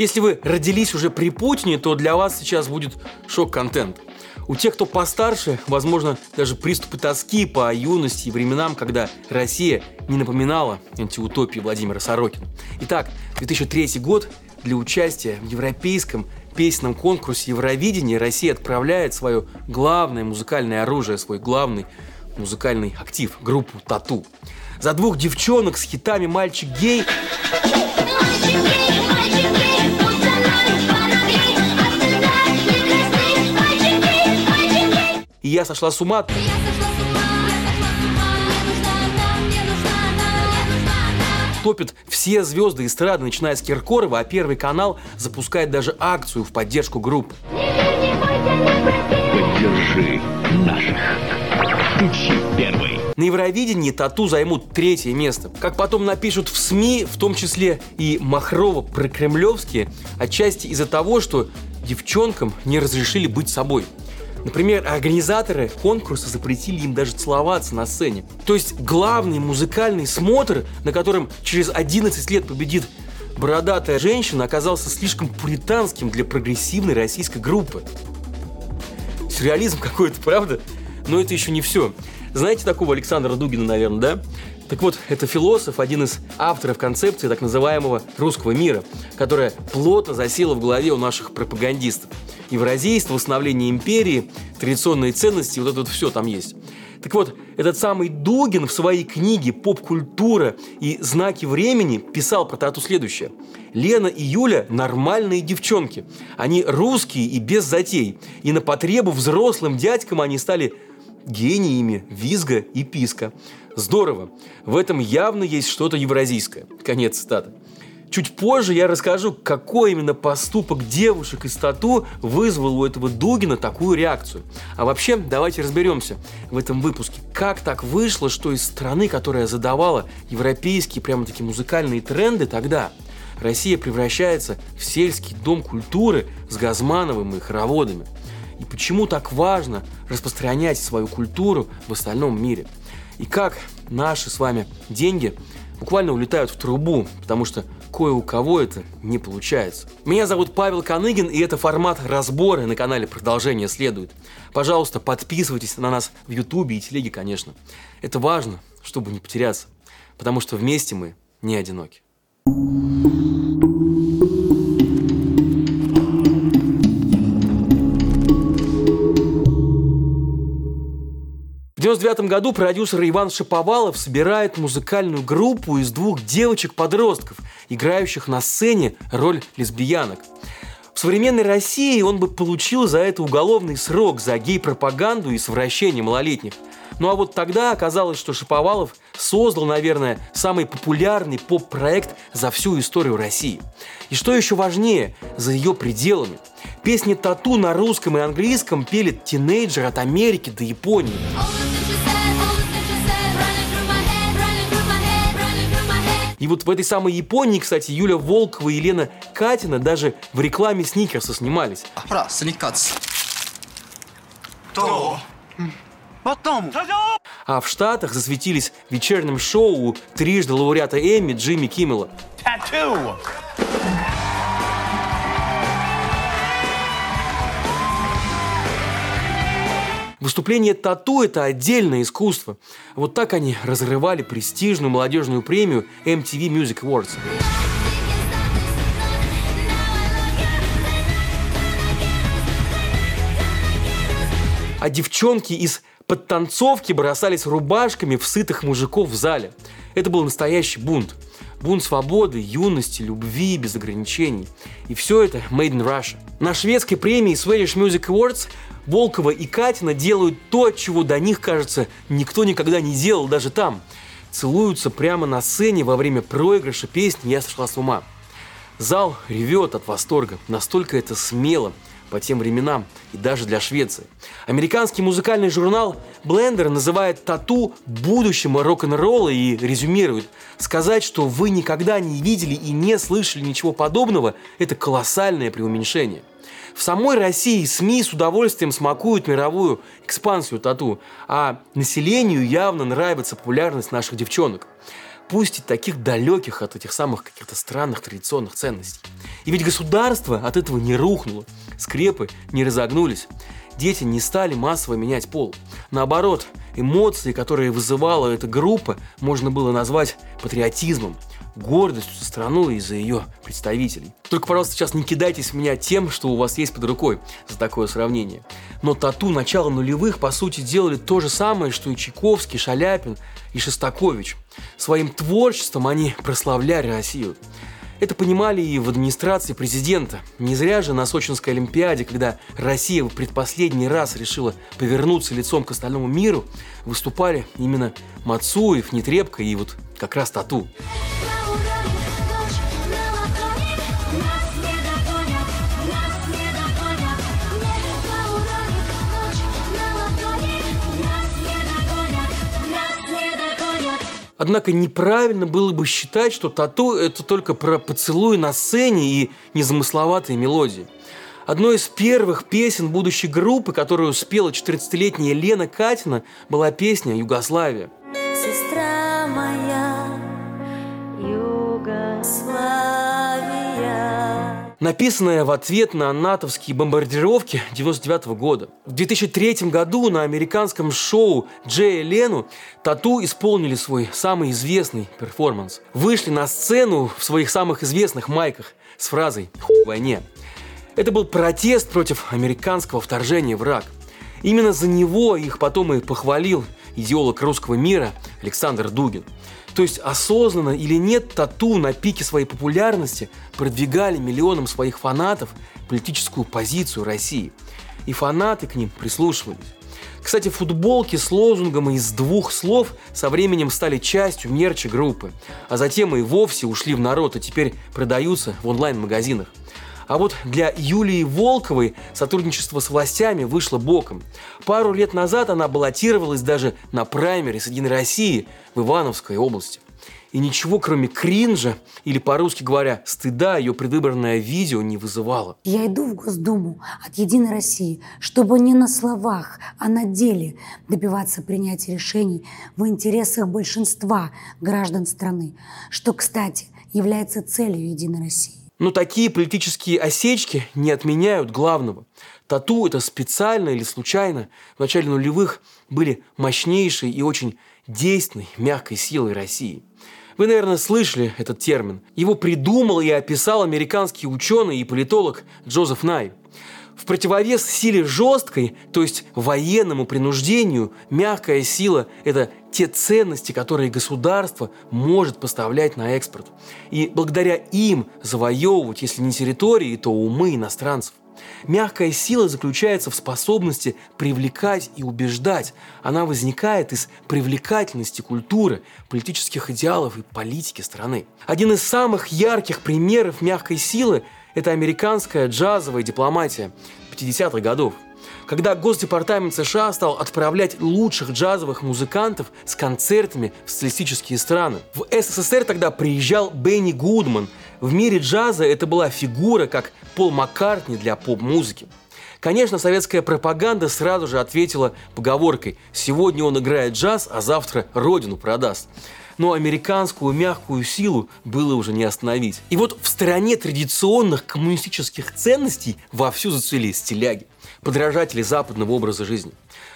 Если вы родились уже при Путине, то для вас сейчас будет шок-контент. У тех, кто постарше, возможно, даже приступы тоски по юности и временам, когда Россия не напоминала антиутопии Владимира Сорокина. Итак, 2003 год для участия в европейском песенном конкурсе Евровидения Россия отправляет свое главное музыкальное оружие, свой главный музыкальный актив, группу «Тату». За двух девчонок с хитами «Мальчик гей» и я сошла с ума. топят все звезды эстрады, начиная с Киркорова, а Первый канал запускает даже акцию в поддержку группы. Поддержи наших. Включи первый. На Евровидении тату займут третье место. Как потом напишут в СМИ, в том числе и Махрова про кремлевские, отчасти из-за того, что девчонкам не разрешили быть собой. Например, организаторы конкурса запретили им даже целоваться на сцене. То есть главный музыкальный смотр, на котором через 11 лет победит бородатая женщина, оказался слишком пуританским для прогрессивной российской группы. Сюрреализм какой-то, правда? Но это еще не все. Знаете такого Александра Дугина, наверное, да? Так вот, это философ, один из авторов концепции так называемого русского мира, которая плотно засела в голове у наших пропагандистов. Евразийство, восстановление империи, традиционные ценности, вот это вот все там есть. Так вот, этот самый Дугин в своей книге «Поп-культура и знаки времени» писал про тату следующее. Лена и Юля – нормальные девчонки. Они русские и без затей. И на потребу взрослым дядькам они стали гениями визга и писка. Здорово. В этом явно есть что-то евразийское. Конец цитаты. Чуть позже я расскажу, какой именно поступок девушек из тату вызвал у этого Дугина такую реакцию. А вообще, давайте разберемся в этом выпуске, как так вышло, что из страны, которая задавала европейские прямо-таки музыкальные тренды тогда, Россия превращается в сельский дом культуры с Газмановым и хороводами. И почему так важно распространять свою культуру в остальном мире – и как наши с вами деньги буквально улетают в трубу, потому что кое у кого это не получается. Меня зовут Павел Коныгин, и это формат разбора на канале «Продолжение следует». Пожалуйста, подписывайтесь на нас в Ютубе и Телеге, конечно. Это важно, чтобы не потеряться, потому что вместе мы не одиноки. 99 году продюсер Иван Шаповалов собирает музыкальную группу из двух девочек-подростков, играющих на сцене роль лесбиянок. В современной России он бы получил за это уголовный срок за гей-пропаганду и совращение малолетних. Ну а вот тогда оказалось, что Шаповалов создал, наверное, самый популярный поп-проект за всю историю России. И что еще важнее, за ее пределами. Песни «Тату» на русском и английском пели тинейджеры от Америки до Японии. Вот в этой самой Японии, кстати, Юля Волкова и Елена Катина даже в рекламе Сникерса снимались. Про Сникерс. То. Потом. А в Штатах засветились в вечернем шоу трижды лауреата Эмми Джимми Киммела. Tattoo. Выступление тату – это отдельное искусство. Вот так они разрывали престижную молодежную премию MTV Music Awards. А девчонки из подтанцовки бросались рубашками в сытых мужиков в зале. Это был настоящий бунт. Бунт свободы, юности, любви, без ограничений. И все это made in Russia. На шведской премии Swedish Music Awards Волкова и Катина делают то, чего до них, кажется, никто никогда не делал даже там. Целуются прямо на сцене во время проигрыша песни «Я сошла с ума». Зал ревет от восторга. Настолько это смело по тем временам и даже для Швеции. Американский музыкальный журнал Blender называет тату будущим рок-н-ролла и резюмирует. Сказать, что вы никогда не видели и не слышали ничего подобного, это колоссальное преуменьшение. В самой России СМИ с удовольствием смакуют мировую экспансию тату, а населению явно нравится популярность наших девчонок. пусть и таких далеких от этих самых каких-то странных традиционных ценностей. И ведь государство от этого не рухнуло, скрепы не разогнулись, дети не стали массово менять пол. Наоборот, эмоции, которые вызывала эта группа, можно было назвать патриотизмом, гордостью за страну и за ее представителей. Только, пожалуйста, сейчас не кидайтесь в меня тем, что у вас есть под рукой за такое сравнение. Но тату начала нулевых, по сути, делали то же самое, что и Чайковский, Шаляпин и Шостакович. Своим творчеством они прославляли Россию. Это понимали и в администрации президента. Не зря же на Сочинской Олимпиаде, когда Россия в предпоследний раз решила повернуться лицом к остальному миру, выступали именно Мацуев, Нетребко и вот как раз Тату. Однако неправильно было бы считать, что тату – это только про поцелуй на сцене и незамысловатые мелодии. Одной из первых песен будущей группы, которую спела 14-летняя Лена Катина, была песня «Югославия». Написанная в ответ на натовские бомбардировки 99 года. В 2003 году на американском шоу Джея Лену Тату исполнили свой самый известный перформанс. Вышли на сцену в своих самых известных майках с фразой «Хуй войне». Это был протест против американского вторжения в Ирак. Именно за него их потом и похвалил идеолог русского мира Александр Дугин – то есть осознанно или нет, тату на пике своей популярности продвигали миллионам своих фанатов политическую позицию России. И фанаты к ним прислушивались. Кстати, футболки с лозунгом из двух слов со временем стали частью мерча группы, а затем и вовсе ушли в народ и теперь продаются в онлайн-магазинах. А вот для Юлии Волковой сотрудничество с властями вышло боком. Пару лет назад она баллотировалась даже на праймере с «Единой России» в Ивановской области. И ничего, кроме кринжа, или по-русски говоря, стыда, ее предвыборное видео не вызывало. Я иду в Госдуму от «Единой России», чтобы не на словах, а на деле добиваться принятия решений в интересах большинства граждан страны, что, кстати, является целью «Единой России». Но такие политические осечки не отменяют главного. Тату – это специально или случайно в начале нулевых были мощнейшей и очень действенной мягкой силой России. Вы, наверное, слышали этот термин. Его придумал и описал американский ученый и политолог Джозеф Най. В противовес силе жесткой, то есть военному принуждению, мягкая сила – это те ценности, которые государство может поставлять на экспорт. И благодаря им завоевывать, если не территории, то умы иностранцев. Мягкая сила заключается в способности привлекать и убеждать. Она возникает из привлекательности культуры, политических идеалов и политики страны. Один из самых ярких примеров мягкой силы – это американская джазовая дипломатия 50-х годов – когда Госдепартамент США стал отправлять лучших джазовых музыкантов с концертами в социалистические страны. В СССР тогда приезжал Бенни Гудман. В мире джаза это была фигура, как Пол Маккартни для поп-музыки. Конечно, советская пропаганда сразу же ответила поговоркой «Сегодня он играет джаз, а завтра родину продаст» но американскую мягкую силу было уже не остановить. И вот в стороне традиционных коммунистических ценностей вовсю зацвели стиляги подражатели западного образа жизни.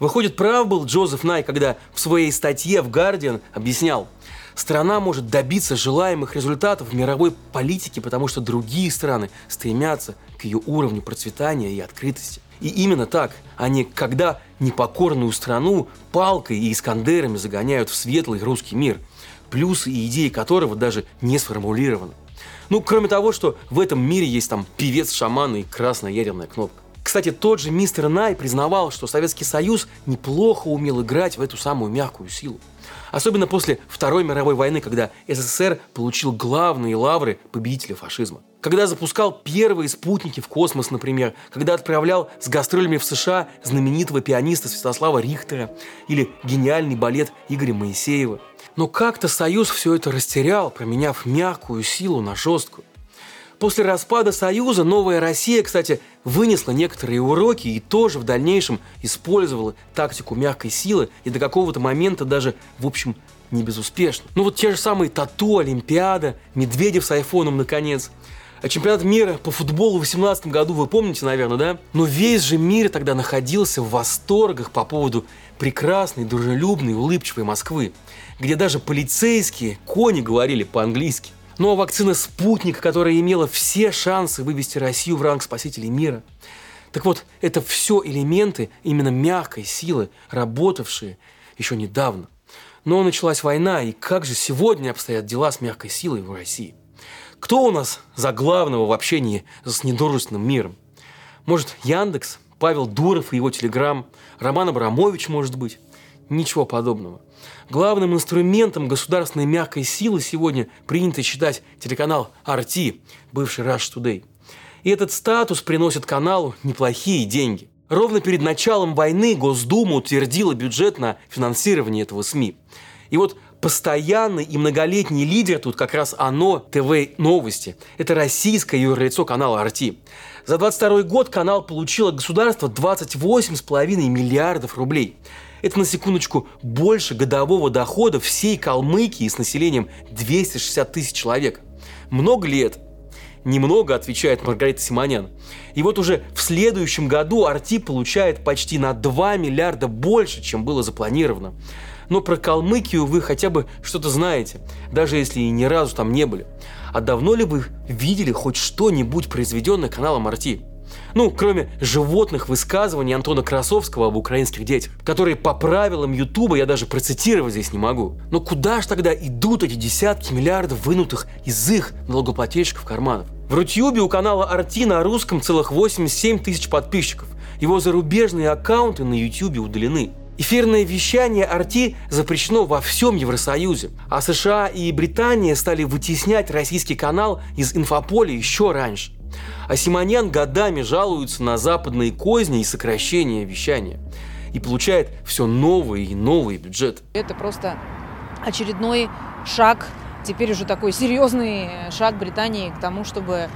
Выходит, прав был Джозеф Най, когда в своей статье в «Гардиан» объяснял, страна может добиться желаемых результатов в мировой политике, потому что другие страны стремятся к ее уровню процветания и открытости. И именно так, а не когда непокорную страну палкой и искандерами загоняют в светлый русский мир, плюсы и идеи которого даже не сформулированы. Ну, кроме того, что в этом мире есть там певец, шаман и красная ядерная кнопка. Кстати, тот же мистер Най признавал, что Советский Союз неплохо умел играть в эту самую мягкую силу. Особенно после Второй мировой войны, когда СССР получил главные лавры победителя фашизма. Когда запускал первые спутники в космос, например, когда отправлял с гастролями в США знаменитого пианиста Святослава Рихтера или гениальный балет Игоря Моисеева. Но как-то Союз все это растерял, променяв мягкую силу на жесткую. После распада Союза новая Россия, кстати, вынесла некоторые уроки и тоже в дальнейшем использовала тактику мягкой силы и до какого-то момента даже, в общем, не безуспешно. Ну вот те же самые Тату, Олимпиада, Медведев с айфоном, наконец. А чемпионат мира по футболу в 2018 году, вы помните, наверное, да? Но весь же мир тогда находился в восторгах по поводу прекрасной, дружелюбной, улыбчивой Москвы, где даже полицейские кони говорили по-английски. Ну а вакцина «Спутник», которая имела все шансы вывести Россию в ранг спасителей мира. Так вот, это все элементы именно мягкой силы, работавшие еще недавно. Но началась война, и как же сегодня обстоят дела с мягкой силой в России? Кто у нас за главного в общении с недружественным миром? Может, Яндекс, Павел Дуров и его Телеграм, Роман Абрамович, может быть? Ничего подобного. Главным инструментом государственной мягкой силы сегодня принято считать телеканал RT, бывший Rush Today. И этот статус приносит каналу неплохие деньги. Ровно перед началом войны Госдума утвердила бюджет на финансирование этого СМИ. И вот постоянный и многолетний лидер тут как раз оно, ТВ Новости. Это российское юрлицо канала RT. За 22 год канал получил от государства 28,5 миллиардов рублей. Это, на секундочку, больше годового дохода всей Калмыкии с населением 260 тысяч человек. Много это? Немного, отвечает Маргарита Симонян. И вот уже в следующем году Арти получает почти на 2 миллиарда больше, чем было запланировано но про Калмыкию вы хотя бы что-то знаете, даже если и ни разу там не были. А давно ли вы видели хоть что-нибудь произведенное каналом Арти? Ну, кроме животных высказываний Антона Красовского об украинских детях, которые по правилам Ютуба я даже процитировать здесь не могу. Но куда ж тогда идут эти десятки миллиардов вынутых из их налогоплательщиков карманов? В Рутюбе у канала Арти на русском целых 87 тысяч подписчиков. Его зарубежные аккаунты на Ютубе удалены. Эфирное вещание RT запрещено во всем Евросоюзе, а США и Британия стали вытеснять российский канал из инфополя еще раньше. А Симоньян годами жалуется на западные козни и сокращение вещания. И получает все новые и новые бюджеты. Это просто очередной шаг, теперь уже такой серьезный шаг Британии к тому, чтобы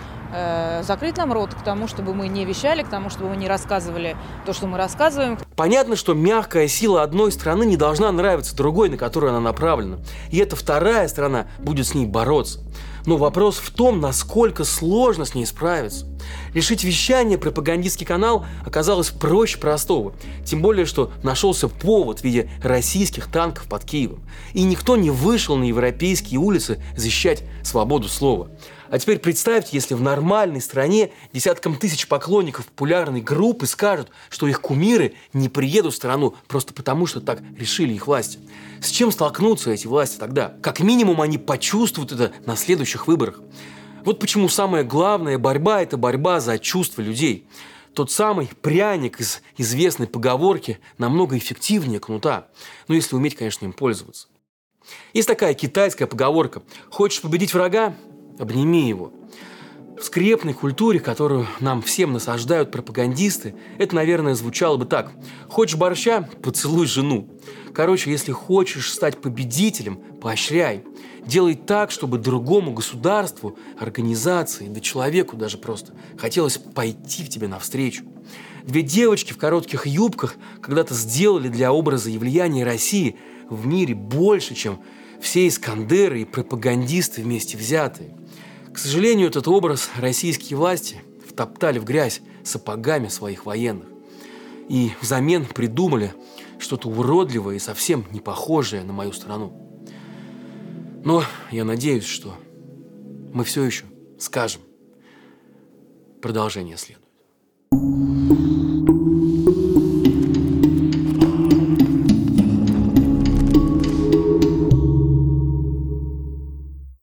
закрыть нам рот к тому, чтобы мы не вещали, к тому, чтобы мы не рассказывали то, что мы рассказываем. Понятно, что мягкая сила одной страны не должна нравиться другой, на которую она направлена. И эта вторая страна будет с ней бороться. Но вопрос в том, насколько сложно с ней справиться. Решить вещание пропагандистский канал оказалось проще простого. Тем более, что нашелся повод в виде российских танков под Киевом. И никто не вышел на европейские улицы защищать свободу слова. А теперь представьте, если в нормальной стране десяткам тысяч поклонников популярной группы скажут, что их кумиры не приедут в страну просто потому, что так решили их власти. С чем столкнутся эти власти тогда? Как минимум они почувствуют это на следующих выборах. Вот почему самая главная борьба – это борьба за чувства людей. Тот самый пряник из известной поговорки намного эффективнее кнута. Ну, если уметь, конечно, им пользоваться. Есть такая китайская поговорка. Хочешь победить врага? Обними его. В скрепной культуре, которую нам всем насаждают пропагандисты, это, наверное, звучало бы так. Хочешь борща – поцелуй жену. Короче, если хочешь стать победителем, поощряй. Делай так, чтобы другому государству, организации, да человеку даже просто хотелось пойти в тебе навстречу. Две девочки в коротких юбках когда-то сделали для образа и влияния России в мире больше, чем все Искандеры и пропагандисты вместе взятые. К сожалению, этот образ российские власти втоптали в грязь сапогами своих военных. И взамен придумали что-то уродливое и совсем не похожее на мою страну. Но я надеюсь, что мы все еще скажем. Продолжение следует.